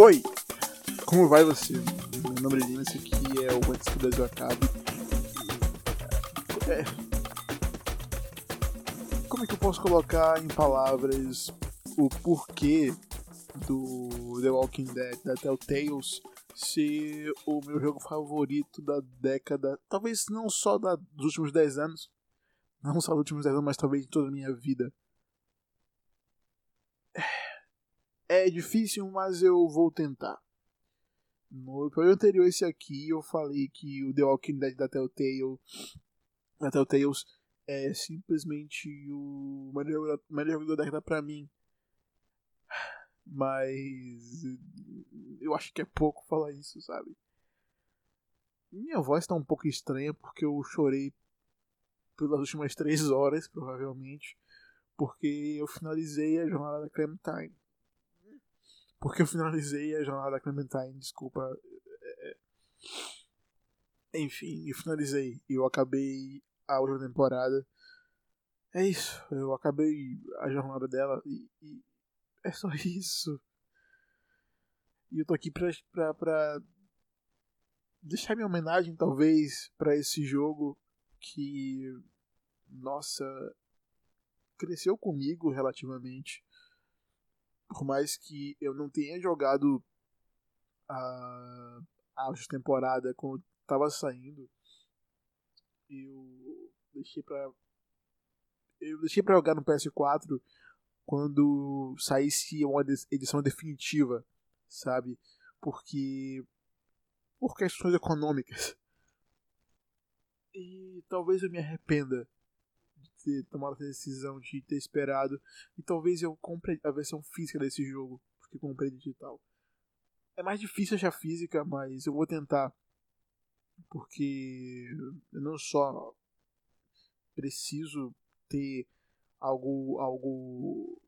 Oi! Como vai você? Meu nome é Lina, esse aqui é o Antes que o Brasil Acabe. É. Como é que eu posso colocar em palavras o porquê do The Walking Dead, da Telltales, ser o meu jogo favorito da década, talvez não só da, dos últimos 10 anos, não só dos últimos 10 anos, mas talvez de toda a minha vida. É difícil, mas eu vou tentar. No episódio anterior, esse aqui, eu falei que o The Walking Dead da Telltale, da Telltales é simplesmente o melhor, melhor jogo da década pra mim. Mas eu acho que é pouco falar isso, sabe? Minha voz tá um pouco estranha porque eu chorei pelas últimas três horas, provavelmente, porque eu finalizei a jornada da Clementine porque eu finalizei a jornada da Clementine, desculpa. É, é. Enfim, eu finalizei. Eu acabei a última temporada. É isso, eu acabei a jornada dela e, e é só isso. E eu tô aqui pra, pra, pra deixar minha homenagem, talvez, para esse jogo que, nossa, cresceu comigo relativamente por mais que eu não tenha jogado a, a temporada quando tava saindo, eu deixei pra. Eu deixei pra jogar no PS4 quando saísse uma edição definitiva, sabe? Porque. Por questões econômicas. E talvez eu me arrependa ter tomado a decisão de ter esperado. E talvez eu compre a versão física desse jogo, porque comprei digital. É mais difícil achar física, mas eu vou tentar. Porque eu não só preciso ter algo, algo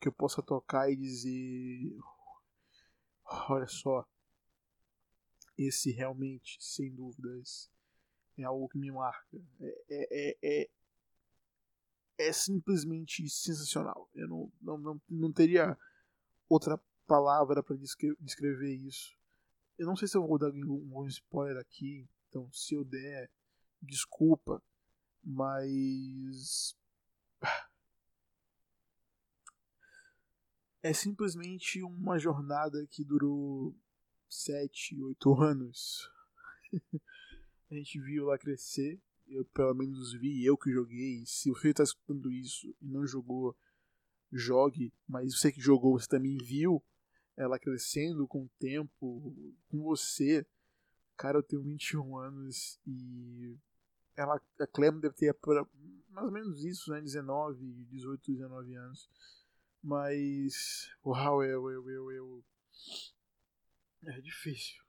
que eu possa tocar e dizer: olha só, esse realmente, sem dúvidas, é algo que me marca. É, é, é, é simplesmente sensacional. Eu não, não, não, não teria outra palavra para descrever isso. Eu não sei se eu vou dar algum spoiler aqui, então se eu der, desculpa, mas. É simplesmente uma jornada que durou 7, 8 anos. a gente viu lá crescer, eu pelo menos vi, eu que joguei. Se você está escutando isso e não jogou, jogue. Mas você que jogou, você também viu ela crescendo com o tempo, com você. Cara, eu tenho 21 anos e ela, a Clem deve ter mais ou menos isso, né? 19, 18, 19 anos. Mas, uau, eu, eu, eu, eu. É difícil.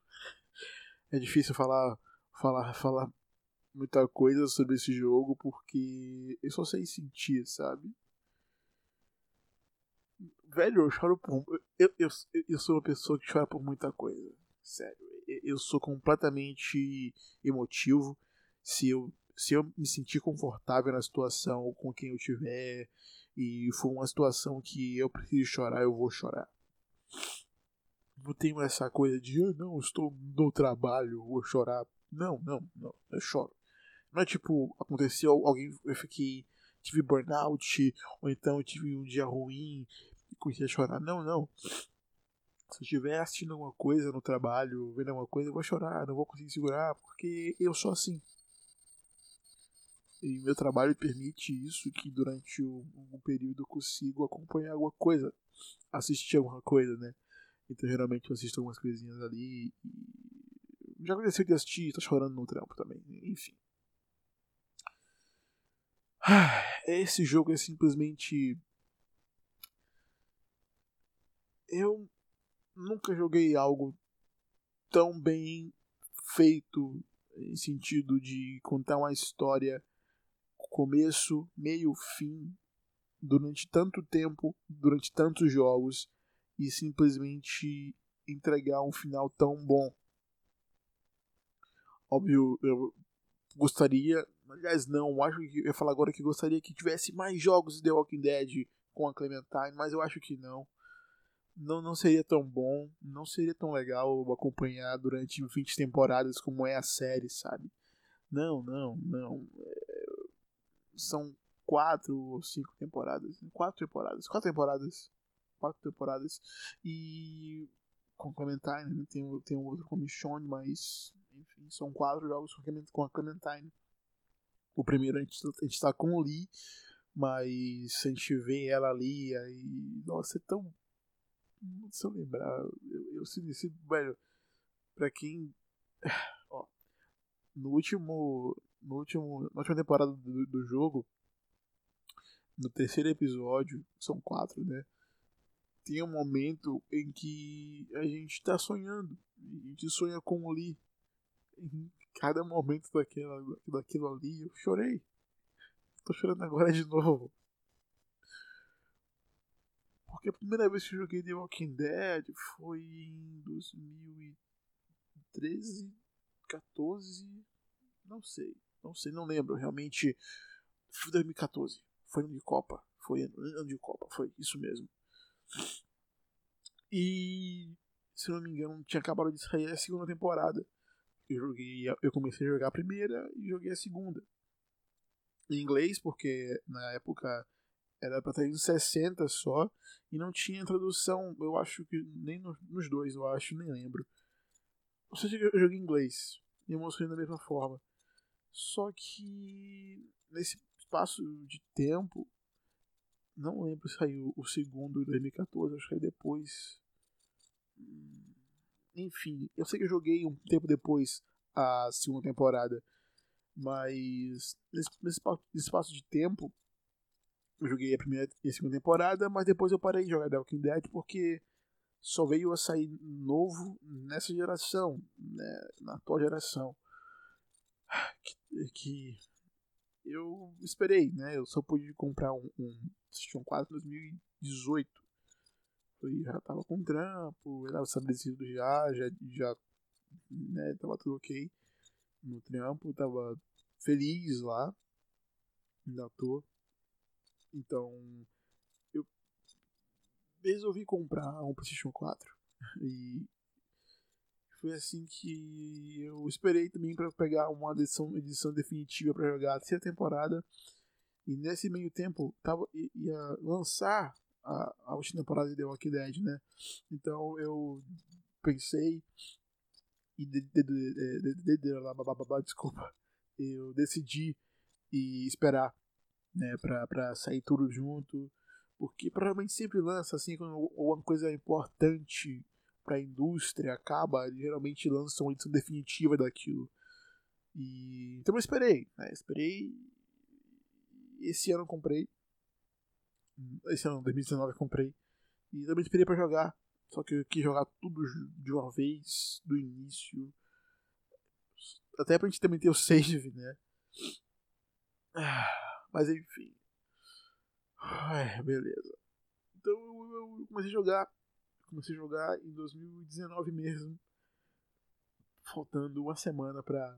É difícil falar, falar, falar muita coisa sobre esse jogo porque eu só sei sentir, sabe? Velho, eu choro por. Eu, eu, eu sou uma pessoa que chora por muita coisa. Sério. Eu sou completamente emotivo. Se eu, se eu me sentir confortável na situação com quem eu tiver e for uma situação que eu preciso chorar, eu vou chorar. Não tenho essa coisa de, ah, não, estou no trabalho, vou chorar. Não, não, não, eu choro. Não é tipo, aconteceu alguém, eu fiquei, tive burnout, ou então tive um dia ruim e comecei a chorar. Não, não. Se eu estiver assistindo alguma coisa no trabalho, vendo alguma coisa, eu vou chorar, não vou conseguir segurar, porque eu sou assim. E meu trabalho permite isso, que durante um, período eu consigo acompanhar alguma coisa, assistir alguma coisa, né? Então geralmente eu assisto algumas coisinhas ali e já aconteceu de assistir e tá chorando no trampo também, enfim. Esse jogo é simplesmente. Eu nunca joguei algo tão bem feito em sentido de contar uma história começo, meio, fim durante tanto tempo, durante tantos jogos e simplesmente entregar um final tão bom. Óbvio, eu gostaria Aliás, não, acho que eu ia falar agora que gostaria que tivesse mais jogos de The Walking Dead com a Clementine, mas eu acho que não. não, não seria tão bom, não seria tão legal acompanhar durante 20 temporadas como é a série, sabe? Não, não, não. É, são quatro ou cinco temporadas. Quatro temporadas. Quatro temporadas. Quatro temporadas. E. Com Clementine, né? tem, tem um outro com Michonne, mas. Enfim, são quatro jogos com a Clementine. O primeiro a gente, a gente tá com o Lee, mas a gente vê ela ali, aí. Nossa, é tão. Se eu lembrar, eu, eu sinto, velho, pra quem. Ó, no último. No último, na última temporada do, do jogo, no terceiro episódio, são quatro, né? Tem um momento em que a gente tá sonhando. A gente sonha com o Lee. Cada momento daquela, daquilo ali, eu chorei. Tô chorando agora de novo. Porque a primeira vez que eu joguei The Walking Dead foi em 2013, 14. Não sei. Não sei, não lembro. Realmente. Foi 2014. Foi ano de Copa. Foi ano de Copa, foi isso mesmo. E se não me engano, tinha acabado de sair a segunda temporada. Eu joguei, eu comecei a jogar a primeira e joguei a segunda. Em inglês, porque na época era pra 360 só e não tinha tradução, eu acho que nem nos dois, eu acho, nem lembro. Ou seja, eu joguei em inglês e eu mostrei da mesma forma. Só que nesse espaço de tempo, não lembro se saiu o segundo em 2014, acho que aí depois. Enfim, eu sei que eu joguei um tempo depois a segunda temporada, mas nesse, nesse espaço de tempo eu joguei a primeira e a segunda temporada, mas depois eu parei de jogar The Walking Dead porque só veio a sair novo nessa geração, né, na atual geração. Que, que eu esperei, né? Eu só pude comprar um, um PlayStation 4 em 2018. Eu já tava com trampo, eu tava estabelecido já, já, já né, tava tudo ok no trampo, tava feliz lá, ainda tô. Então, eu resolvi comprar um PlayStation 4 e foi assim que eu esperei também para pegar uma edição, edição definitiva para jogar a terceira temporada. E nesse meio tempo tava, ia lançar a, última temporada de The Walking Dead, né? Então eu pensei e de, de, de, de, de, desculpa, eu decidi e esperar, né, pra, sair tudo junto, porque provavelmente sempre lança assim quando uma coisa importante para a indústria acaba, geralmente lançam uma edição definitiva daquilo. E então eu esperei, né? Esperei. Esse ano eu comprei. Esse ano, 2019, eu comprei. E também esperei para jogar. Só que eu quis jogar tudo de uma vez, do início. Até pra gente também ter o save, né? Mas enfim. Ai, beleza. Então eu comecei a jogar comecei a jogar em 2019 mesmo. Faltando uma semana pra,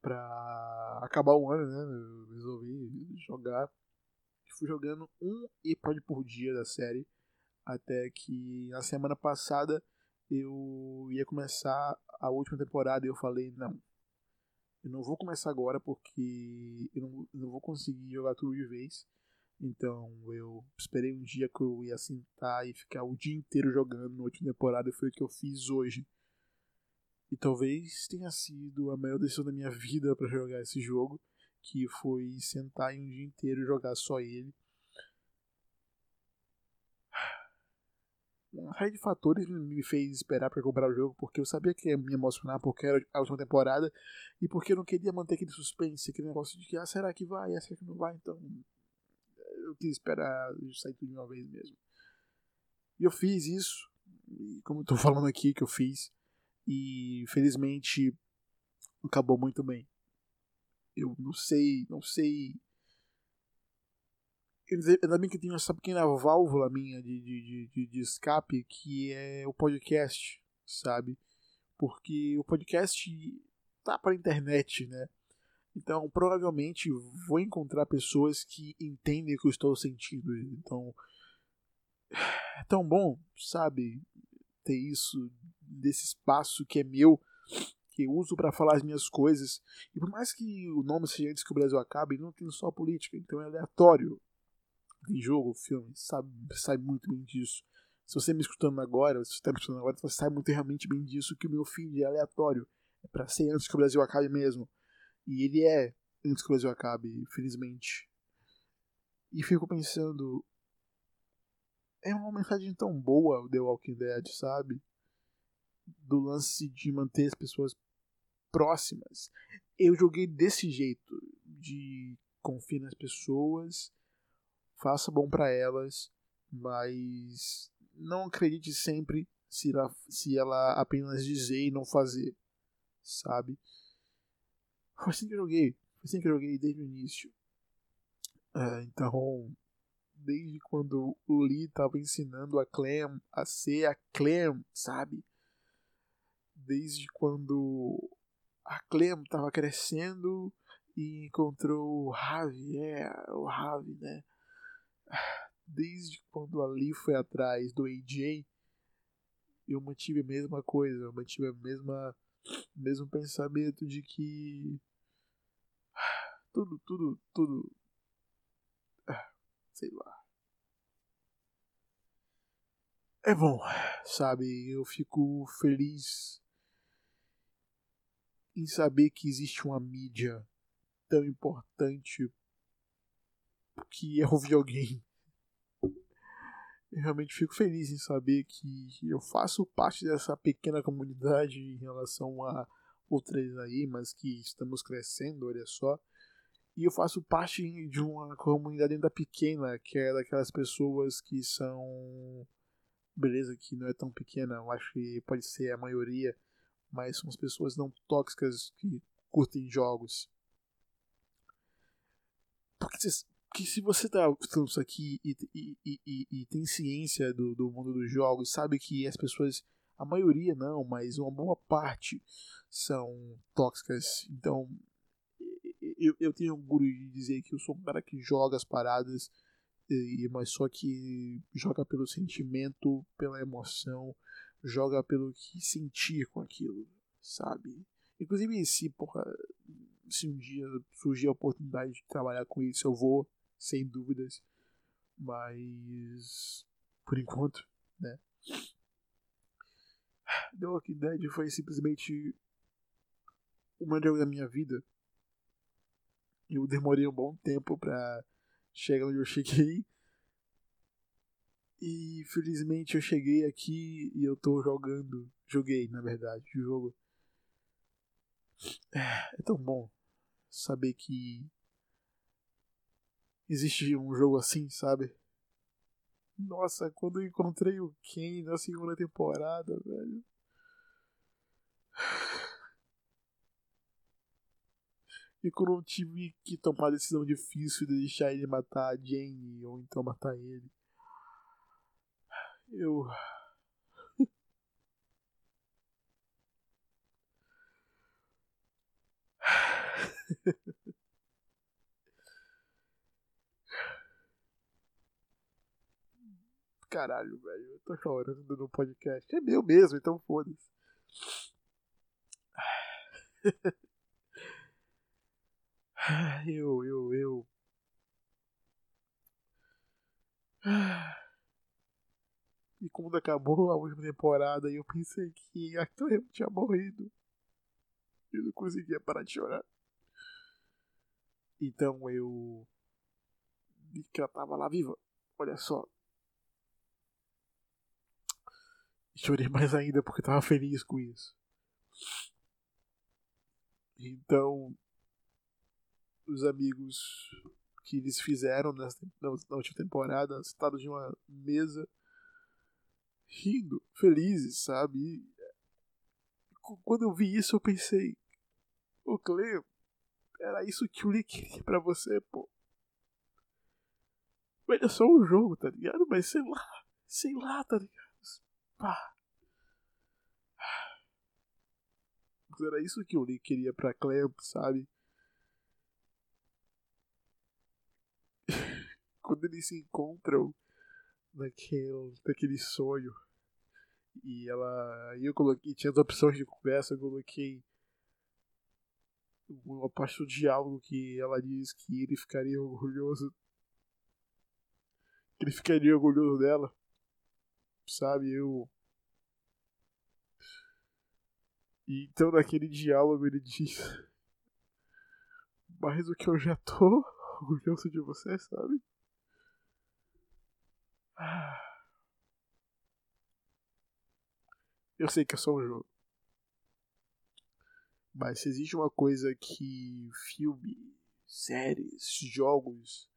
pra acabar o ano, né? Eu resolvi jogar. Fui jogando um episódio por dia da série. Até que na semana passada eu ia começar a última temporada e eu falei, não. Eu não vou começar agora porque eu não, não vou conseguir jogar tudo de vez. Então eu esperei um dia que eu ia sentar e ficar o dia inteiro jogando na última temporada e foi o que eu fiz hoje. E talvez tenha sido a melhor decisão da minha vida para jogar esse jogo, que foi sentar em um dia inteiro e jogar só ele. Uma série de fatores me fez esperar para comprar o jogo, porque eu sabia que ia me emocionar, porque era a última temporada, e porque eu não queria manter aquele suspense, aquele negócio de que, ah, será que vai, ah, será que não vai, então eu quis esperar sair tudo de uma vez mesmo. E eu fiz isso, como eu tô falando aqui que eu fiz, e felizmente acabou muito bem. Eu não sei, não sei. Ainda bem que eu tenho essa pequena válvula minha de, de, de, de escape que é o podcast, sabe? Porque o podcast tá pra internet, né? Então, provavelmente vou encontrar pessoas que entendem o que eu estou sentindo. Então, tão bom, sabe? Ter isso, desse espaço que é meu, que uso para falar as minhas coisas. E por mais que o nome seja antes que o Brasil acabe, não tem só política, então é aleatório. Tem jogo, filme, sabe, sabe muito bem disso. Se você me escutando agora, se você está me escutando agora, você sabe muito realmente bem disso que o meu feed é aleatório. É para ser antes que o Brasil acabe mesmo. E ele é antes que o Brasil acabe, felizmente. E fico pensando. É uma mensagem tão boa o The Walking Dead, sabe? Do lance de manter as pessoas próximas. Eu joguei desse jeito, de confiar nas pessoas, faça bom para elas, mas não acredite sempre se ela, se ela apenas dizer e não fazer, sabe? Foi assim que eu joguei, foi assim que eu joguei desde o início. É, então, desde quando o Lee estava ensinando a Clem a ser a Clem, sabe? Desde quando a Clem estava crescendo e encontrou o Ravi, é, o Ravi, né? Desde quando a Lee foi atrás do AJ, eu mantive a mesma coisa, eu mantive a mesma mesmo pensamento de que tudo, tudo, tudo sei lá. É bom, sabe? Eu fico feliz em saber que existe uma mídia tão importante que é o videogame. Eu realmente fico feliz em saber que eu faço parte dessa pequena comunidade em relação a outras aí, mas que estamos crescendo, olha só. E eu faço parte de uma comunidade ainda pequena, que é daquelas pessoas que são. Beleza, que não é tão pequena, eu acho que pode ser a maioria, mas são as pessoas não tóxicas que curtem jogos. Porque, porque se você está escutando isso aqui e, e, e, e, tem ciência do, do mundo dos jogos, sabe que as pessoas, a maioria não, mas uma boa parte são tóxicas. Então eu, eu tenho orgulho de dizer que eu sou um cara que joga as paradas, mas só que joga pelo sentimento, pela emoção, joga pelo que sentir com aquilo, sabe? Inclusive, se, porra, se um dia surgir a oportunidade de trabalhar com isso, eu vou, sem dúvidas. Mas, por enquanto, né? The Walking Dead foi simplesmente o melhor da minha vida eu demorei um bom tempo pra chegar onde eu cheguei. E felizmente eu cheguei aqui e eu tô jogando. Joguei, na verdade, o jogo. É, é tão bom saber que existe um jogo assim, sabe? Nossa, quando eu encontrei o Ken na segunda temporada, velho. E quando eu tive que tomar a decisão difícil de deixar ele matar a Jane ou então matar ele, eu. Caralho, velho, eu tô chorando no podcast. É meu mesmo, então foda-se. Eu, eu, eu. E quando acabou a última temporada, eu pensei que a Clem tinha morrido. Eu não conseguia parar de chorar. Então eu vi que ela tava lá viva. Olha só. Chorei mais ainda porque tava feliz com isso. Então os amigos que eles fizeram nessa, na última temporada, sentados de uma mesa, rindo, felizes, sabe? E, quando eu vi isso, eu pensei: Ô Cleo, era isso que o Lee queria pra você, pô. Mas é só um jogo, tá ligado? Mas sei lá, sei lá, tá ligado? Pá. Era isso que o Lee queria pra Cleo, sabe? quando eles se encontram naquele, naquele sonho. E ela. E eu coloquei. Tinha as opções de conversa, eu coloquei uma parte do diálogo que ela diz que ele ficaria orgulhoso. Que ele ficaria orgulhoso dela. Sabe, eu. E então naquele diálogo ele diz. Mais do que eu já tô orgulhoso de você, sabe? Eu sei que é só um jogo. Mas se existe uma coisa que filme, séries, jogos.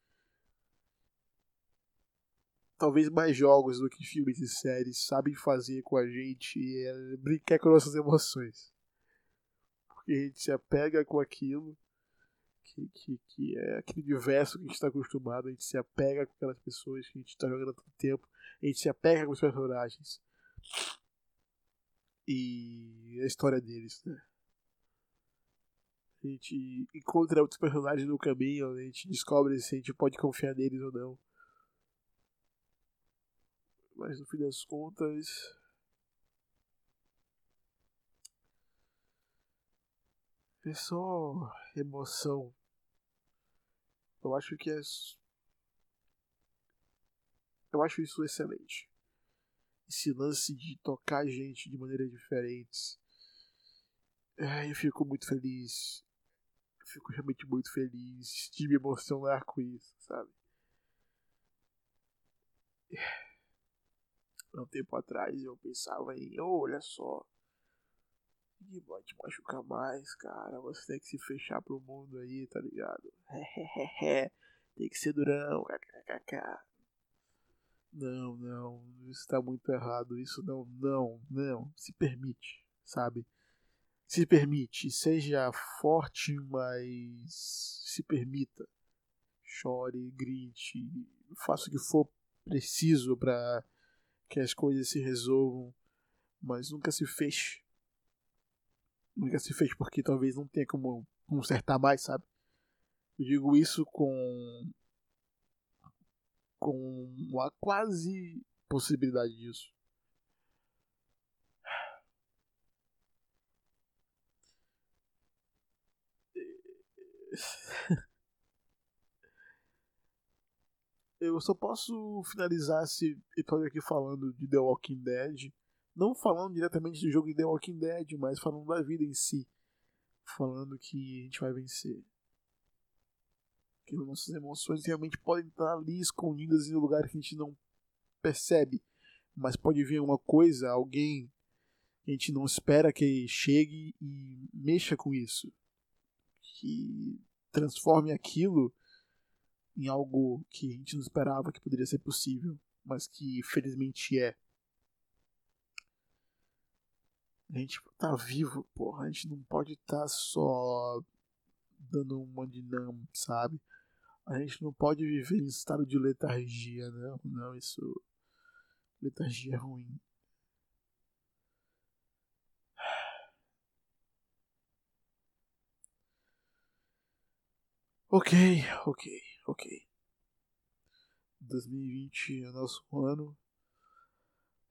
Talvez mais jogos do que filmes e séries sabem fazer com a gente é brincar com nossas emoções. Porque a gente se apega com aquilo que, que, que é aquele universo que a gente está acostumado, a gente se apega com aquelas pessoas que a gente está jogando há tanto tempo, a gente se apega com os personagens. E a história deles, né? A gente encontra outros personagens no caminho, a gente descobre se a gente pode confiar neles ou não. Mas no fim das contas. É só emoção eu acho que é. Eu acho isso excelente. Esse lance de tocar gente de maneiras diferentes. eu fico muito feliz. Eu fico realmente muito feliz de me emocionar com isso, sabe? Há um tempo atrás eu pensava em, oh, olha só, e vai te machucar mais, cara. Você tem que se fechar pro mundo aí, tá ligado? tem que ser durão, kkkk. Não, não, isso tá muito errado. Isso não, não, não. Se permite, sabe? Se permite, seja forte, mas se permita. Chore, grite, faça o que for preciso para que as coisas se resolvam, mas nunca se feche nunca se fez porque talvez não tenha como consertar mais, sabe? Eu digo isso com com a quase possibilidade disso. Eu só posso finalizar esse episódio aqui falando de The Walking Dead não falando diretamente do jogo de The Walking Dead, mas falando da vida em si. Falando que a gente vai vencer. Que nossas emoções realmente podem estar ali escondidas em um lugar que a gente não percebe. Mas pode vir uma coisa, alguém que a gente não espera que chegue e mexa com isso. Que transforme aquilo em algo que a gente não esperava que poderia ser possível, mas que felizmente é. A gente tá vivo, porra. A gente não pode estar tá só dando uma dinâmica, sabe? A gente não pode viver em estado de letargia, não. Não, isso. Letargia é ruim. Ok, ok, ok. 2020 é nosso ano.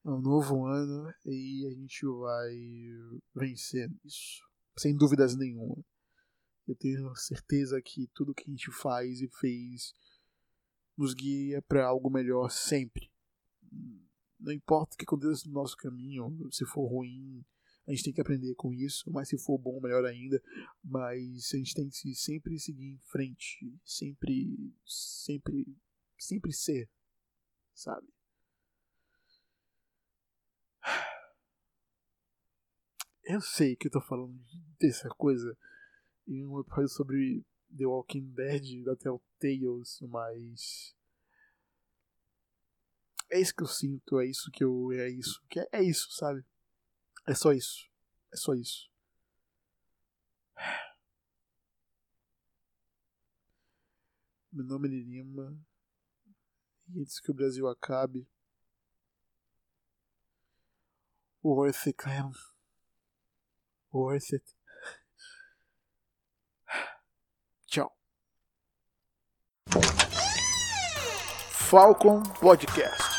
É um novo ano e a gente vai vencer isso. Sem dúvidas nenhuma. Eu tenho certeza que tudo que a gente faz e fez nos guia para algo melhor sempre. Não importa o que aconteça no nosso caminho, se for ruim, a gente tem que aprender com isso, mas se for bom, melhor ainda. Mas a gente tem que sempre seguir em frente, sempre, sempre, sempre ser, sabe? Eu sei que eu tô falando dessa coisa em um episódio sobre The Walking Dead da Telltales, mas. É isso que eu sinto, é isso que eu. É isso. Que é, é isso, sabe? É só isso. É só isso. Meu nome é Lima. E antes que o Brasil acabe. O Earth Clan worth it. Tchau. Falcon Podcast.